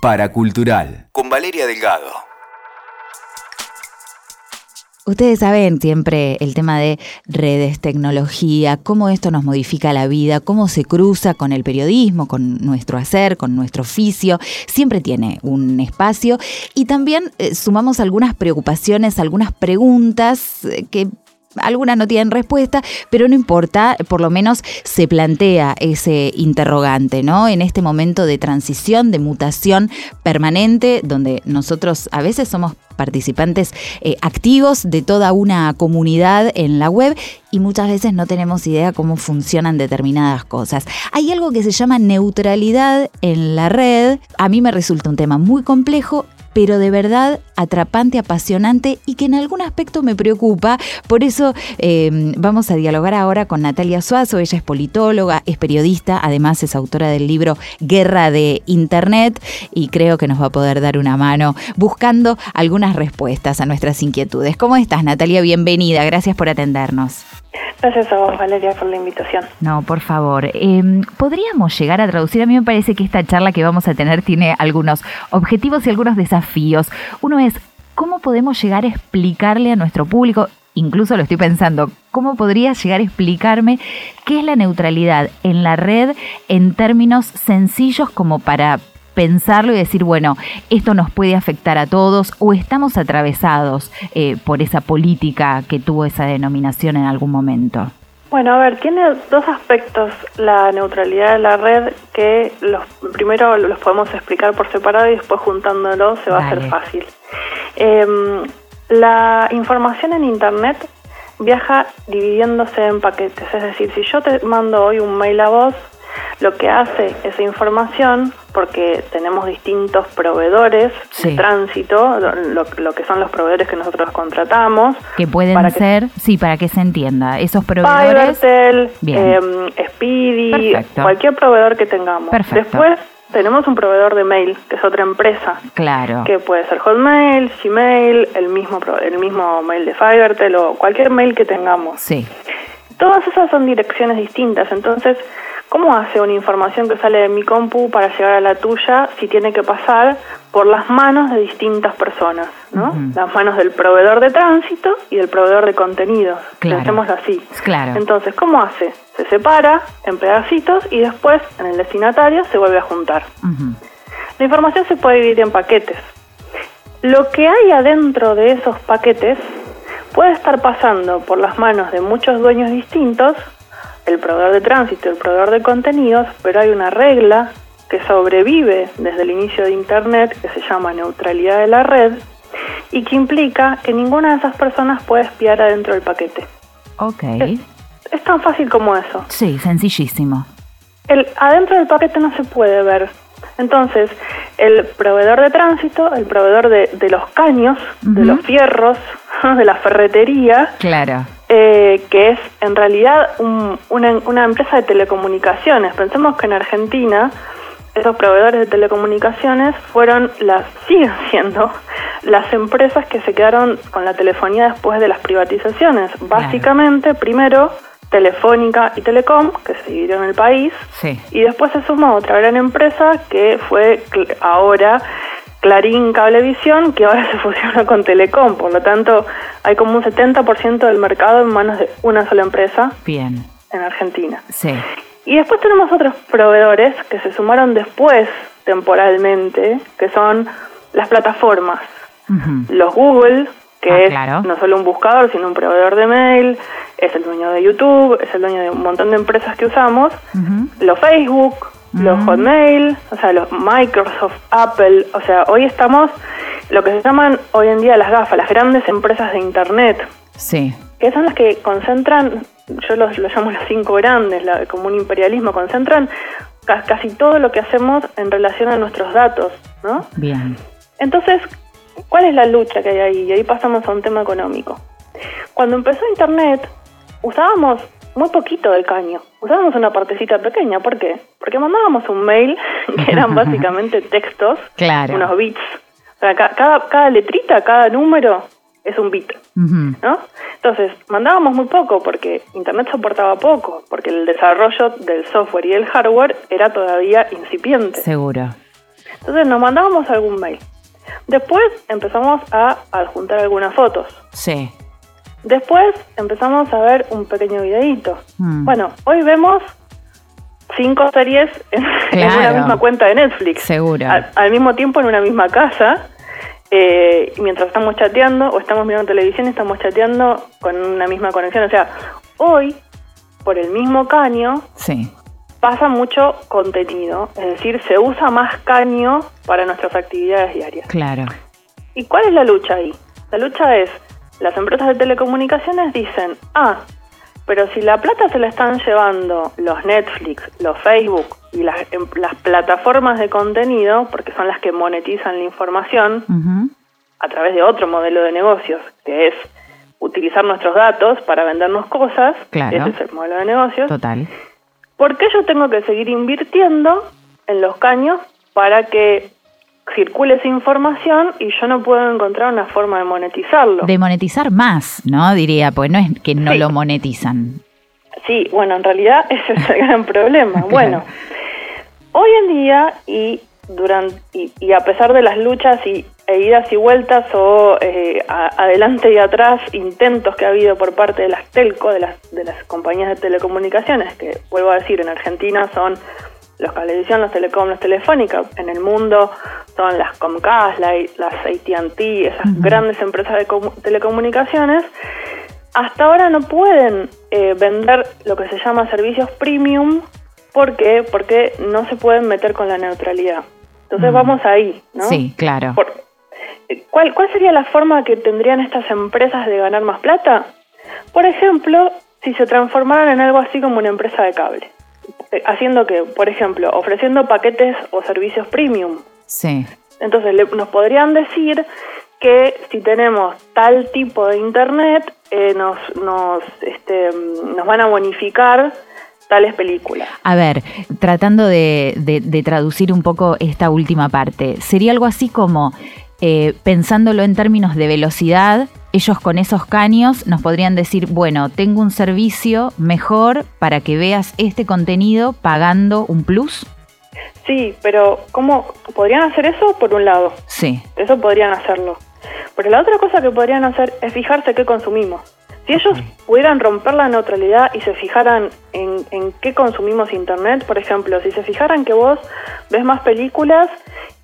Paracultural, con Valeria Delgado. Ustedes saben siempre el tema de redes, tecnología, cómo esto nos modifica la vida, cómo se cruza con el periodismo, con nuestro hacer, con nuestro oficio. Siempre tiene un espacio y también eh, sumamos algunas preocupaciones, algunas preguntas eh, que algunas no tienen respuesta, pero no importa, por lo menos se plantea ese interrogante, ¿no? En este momento de transición, de mutación permanente, donde nosotros a veces somos participantes eh, activos de toda una comunidad en la web y muchas veces no tenemos idea cómo funcionan determinadas cosas. Hay algo que se llama neutralidad en la red. A mí me resulta un tema muy complejo pero de verdad atrapante, apasionante y que en algún aspecto me preocupa. Por eso em, vamos a dialogar ahora con Natalia Suazo. Ella es politóloga, es periodista, además es autora del libro Guerra de Internet y creo que nos va a poder dar una mano buscando algunas respuestas a nuestras inquietudes. ¿Cómo estás, Natalia? Bienvenida. Gracias por atendernos. Gracias a vos, Valeria, por la invitación. No, por favor. Em, ¿Podríamos llegar a traducir? A mí me parece que esta charla que vamos a tener tiene algunos objetivos y algunos desafíos. Uno es, ¿cómo podemos llegar a explicarle a nuestro público? Incluso lo estoy pensando, ¿cómo podría llegar a explicarme qué es la neutralidad en la red en términos sencillos como para pensarlo y decir, bueno, esto nos puede afectar a todos o estamos atravesados eh, por esa política que tuvo esa denominación en algún momento? Bueno, a ver, tiene dos aspectos la neutralidad de la red que los primero los podemos explicar por separado y después juntándolos se va a hacer fácil. Em, la información en Internet viaja dividiéndose en paquetes, es decir, si yo te mando hoy un mail a vos, lo que hace esa información, porque tenemos distintos proveedores de tránsito, lo, que son los proveedores que nosotros contratamos. Que pueden ser, sí, para que se entienda, esos proveedores. Fivertel, eh, Speedy, cualquier proveedor que tengamos. Después tenemos un proveedor de mail, que es otra empresa. Claro. Que puede ser Hotmail, Gmail, el mismo, el mismo mail de Fivertel o cualquier mail que tengamos. Sí. Todas esas son direcciones distintas, entonces ¿Cómo hace una información que sale de mi compu para llegar a la tuya si tiene que pasar por las manos de distintas personas? ¿no? Las manos del proveedor de tránsito y del proveedor de contenidos. Claro. así. Claro. Entonces, ¿cómo hace? Se separa en pedacitos y después en el destinatario se vuelve a juntar. La información se puede dividir en paquetes. Lo que hay adentro de esos paquetes puede estar pasando por las manos de muchos dueños distintos el proveedor de tránsito el proveedor de contenidos, pero hay una regla que sobrevive desde el inicio de Internet que se llama neutralidad de la red y que implica que ninguna de esas personas puede espiar adentro del paquete. Ok. Es, tan fácil como eso. Sí, sencillísimo. El, adentro del paquete no se puede ver. Entonces, el proveedor de tránsito, el proveedor de, los caños, de los fierros, de la ferretería, claro eh, que es en realidad una, empresa de telecomunicaciones. Pensemos que en Argentina esos proveedores de telecomunicaciones fueron las siguen siendo las empresas que se quedaron con la telefonía después de las privatizaciones. Básicamente, primero Telefónica y Telecom, que se dividieron el país, y después se sumó otra gran empresa que fue ahora Clarín Cablevisión, que ahora se fusiona con Telecom, por lo tanto hay como un 70% del mercado en manos de una sola empresa Bien. en Argentina. Sí. Y después tenemos otros proveedores que se sumaron después temporalmente, que son las plataformas. Los Google, que ah, es no solo un buscador, sino un proveedor de mail, es el dueño de YouTube, es el dueño de un montón de empresas que usamos. Los Facebook, los Hotmail, o sea, los Microsoft, Apple, o sea, hoy estamos lo que se llaman hoy en día las GAFA, las grandes empresas de Internet. Sí. Que son las que concentran, yo los, llamo los cinco grandes, como un imperialismo, concentran casi todo lo que hacemos en relación a nuestros datos, ¿no? Bien. Entonces, ¿cuál es la lucha que hay ahí? Y ahí pasamos a un tema económico. Cuando empezó Internet, usábamos muy poquito del caño. Usábamos una partecita pequeña. ¿Por qué? Porque mandábamos un mail que eran básicamente textos, unos bits. O sea, cada, cada letrita, cada número es un bit, ¿no? Entonces, mandábamos muy poco porque Internet soportaba poco, porque el desarrollo del software y el hardware era todavía incipiente. Seguro. Entonces nos mandábamos algún mail. Después empezamos a adjuntar algunas fotos. Sí. Después empezamos a ver un pequeño videíto. Mm. Bueno, hoy vemos cinco series en, en una Claro. misma cuenta de Netflix. Seguro. Al, al mismo tiempo en una misma casa. eh, mientras estamos chateando o estamos mirando televisión, estamos chateando con una misma conexión. O sea, hoy, por el mismo caño, Sí. pasa mucho contenido. Es decir, se usa más caño para nuestras actividades diarias. Claro. ¿Y cuál es la lucha ahí? La lucha es, las empresas de telecomunicaciones dicen, ah, pero si la plata se la están llevando los Netflix, los Facebook y las, em- las plataformas de contenido, porque son las que monetizan la información a través de otro modelo de negocios, que es utilizar nuestros datos para vendernos cosas, Claro. ese es el modelo de negocios, Total. ¿por qué yo tengo que seguir invirtiendo en los caños para que circule esa información y yo no puedo encontrar una forma de monetizarlo? De monetizar más, ¿no? Diría, pues no es que no Sí. lo monetizan. Sí, bueno, en realidad ese es el gran problema. Bueno, hoy en día y durante y, y a pesar de las luchas y e idas y vueltas o eh, a- adelante y atrás intentos que ha habido por parte de las telco, de las de las compañías de telecomunicaciones, que vuelvo a decir en Argentina son los Cablevisión, los Telecom, los Telefónica, en el mundo son las Comcast, la- las AT&T, esas grandes empresas de comu- telecomunicaciones, hasta ahora no pueden eh, vender lo que se llama servicios premium. ¿Por qué? Porque no se pueden meter con la neutralidad. Entonces vamos ahí, ¿no? Sí, claro. Por- eh, ¿cuál, ¿Cuál sería la forma que tendrían estas empresas de ganar más plata? Por ejemplo, si se transformaran en algo así como una empresa de cable. Eh, Haciendo que, por ejemplo, ofreciendo paquetes o servicios premium. Sí. Entonces le- nos podrían decir que si tenemos tal tipo de internet eh, nos nos este, nos van a bonificar tales películas. A ver, tratando de, de- de traducir un poco esta última parte, sería algo así como, eh, pensándolo en términos de velocidad, ellos con esos caños nos podrían decir, bueno, tengo un servicio mejor para que veas este contenido pagando un plus. Sí, pero ¿cómo podrían hacer eso? Por un lado, Sí, eso podrían hacerlo. Pero la otra cosa que podrían hacer es fijarse qué consumimos. Si ellos pudieran romper la neutralidad y se fijaran en, en qué consumimos internet, por ejemplo, si se fijaran que vos ves más películas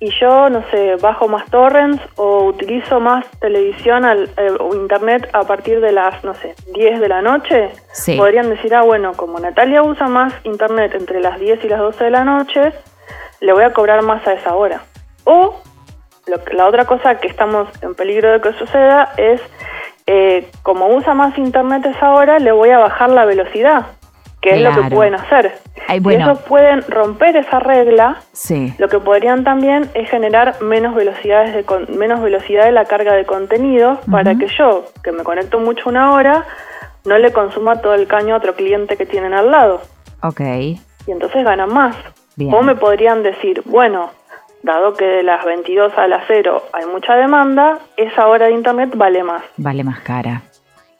y yo, no sé, bajo más torrents o utilizo más televisión al, eh, o internet a partir de las, no sé, 10 de la noche, Sí. podrían decir, ah, bueno, como Natalia usa más internet entre las 10 y las 12 de la noche, le voy a cobrar más a esa hora. O lo que- la otra cosa que estamos en peligro de que suceda es, eh, como usa más internet a esa hora, le voy a bajar la velocidad, que es lo que pueden hacer. Ay, bueno. ellos pueden romper esa regla, sí, lo que podrían también es generar menos velocidades de con- menos velocidad de la carga de contenido para que yo, que me conecto mucho una hora, no le consuma todo el caño a otro cliente que tienen al lado. ok, Y entonces ganan más. Bien. O me podrían decir, bueno, dado que de las 22 a las 0 hay mucha demanda, esa hora de internet vale más, vale más cara.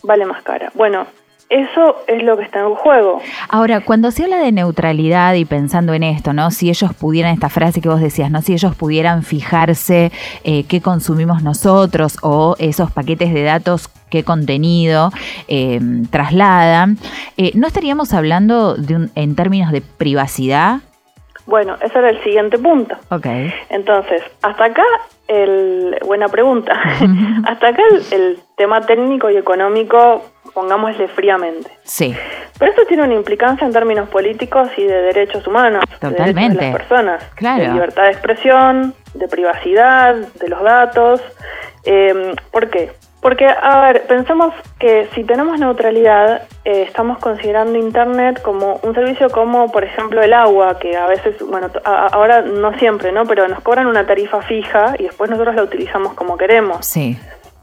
vale más cara. Bueno, eso es lo que está en juego. Ahora, cuando se habla de neutralidad y pensando en esto, ¿no? Si ellos pudieran, esta frase que vos decías, ¿no? Si ellos pudieran fijarse eh, qué consumimos nosotros o esos paquetes de datos, qué contenido eh, trasladan, eh, ¿no estaríamos hablando de un, en términos de privacidad? Bueno, ese era el siguiente punto. Ok. Entonces, hasta acá, el, buena pregunta, hasta acá el, el tema técnico y económico, pongámosle fríamente. Sí, Pero esto tiene una implicancia en términos políticos y de derechos humanos, de Totalmente. de las personas, Claro. de libertad de expresión, de privacidad, de los datos. Eh, ¿Por qué? Porque, a ver, pensemos que si tenemos neutralidad, eh, estamos considerando Internet como un servicio como, por ejemplo, el agua, que a veces, bueno, a- ahora no siempre, ¿no? Pero nos cobran una tarifa fija y después nosotros la utilizamos como queremos. sí,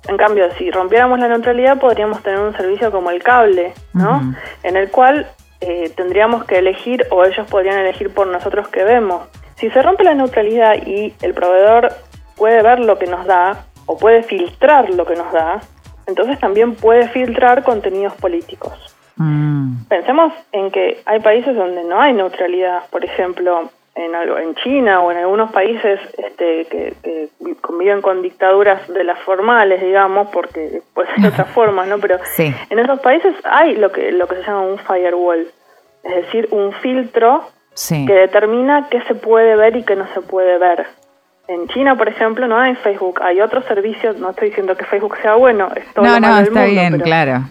En cambio, si rompiéramos la neutralidad, podríamos tener un servicio como el cable, ¿no? En el cual eh, tendríamos que elegir o ellos podrían elegir por nosotros que vemos. Si se rompe la neutralidad y el proveedor puede ver lo que nos da o puede filtrar lo que nos da, entonces también puede filtrar contenidos políticos. Mm, Pensemos en que hay países donde no hay neutralidad. Por ejemplo, en, algo, en China o en algunos países este, que, conviven con dictaduras de las formales, digamos, porque ser de otras formas, ¿no? Pero en esos países hay lo que, lo que se llama un firewall, es decir, un filtro que determina qué se puede ver y qué no se puede ver. En China, por ejemplo, no hay Facebook, hay otros servicios, no estoy diciendo que Facebook sea bueno, es todo no, no, está bien, claro.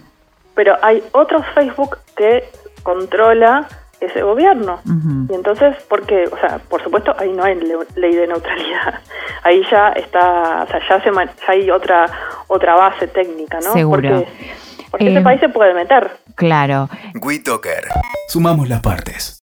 Pero hay otros Facebook que controla ese gobierno. Y entonces, ¿por qué? O sea, por supuesto, ahí no hay ley de neutralidad. Ahí ya está, o sea, ya, se, ya hay otra otra base técnica, ¿no? Seguro. Porque, porque ese eh, país se puede meter. Claro. WeToker. Sumamos las partes.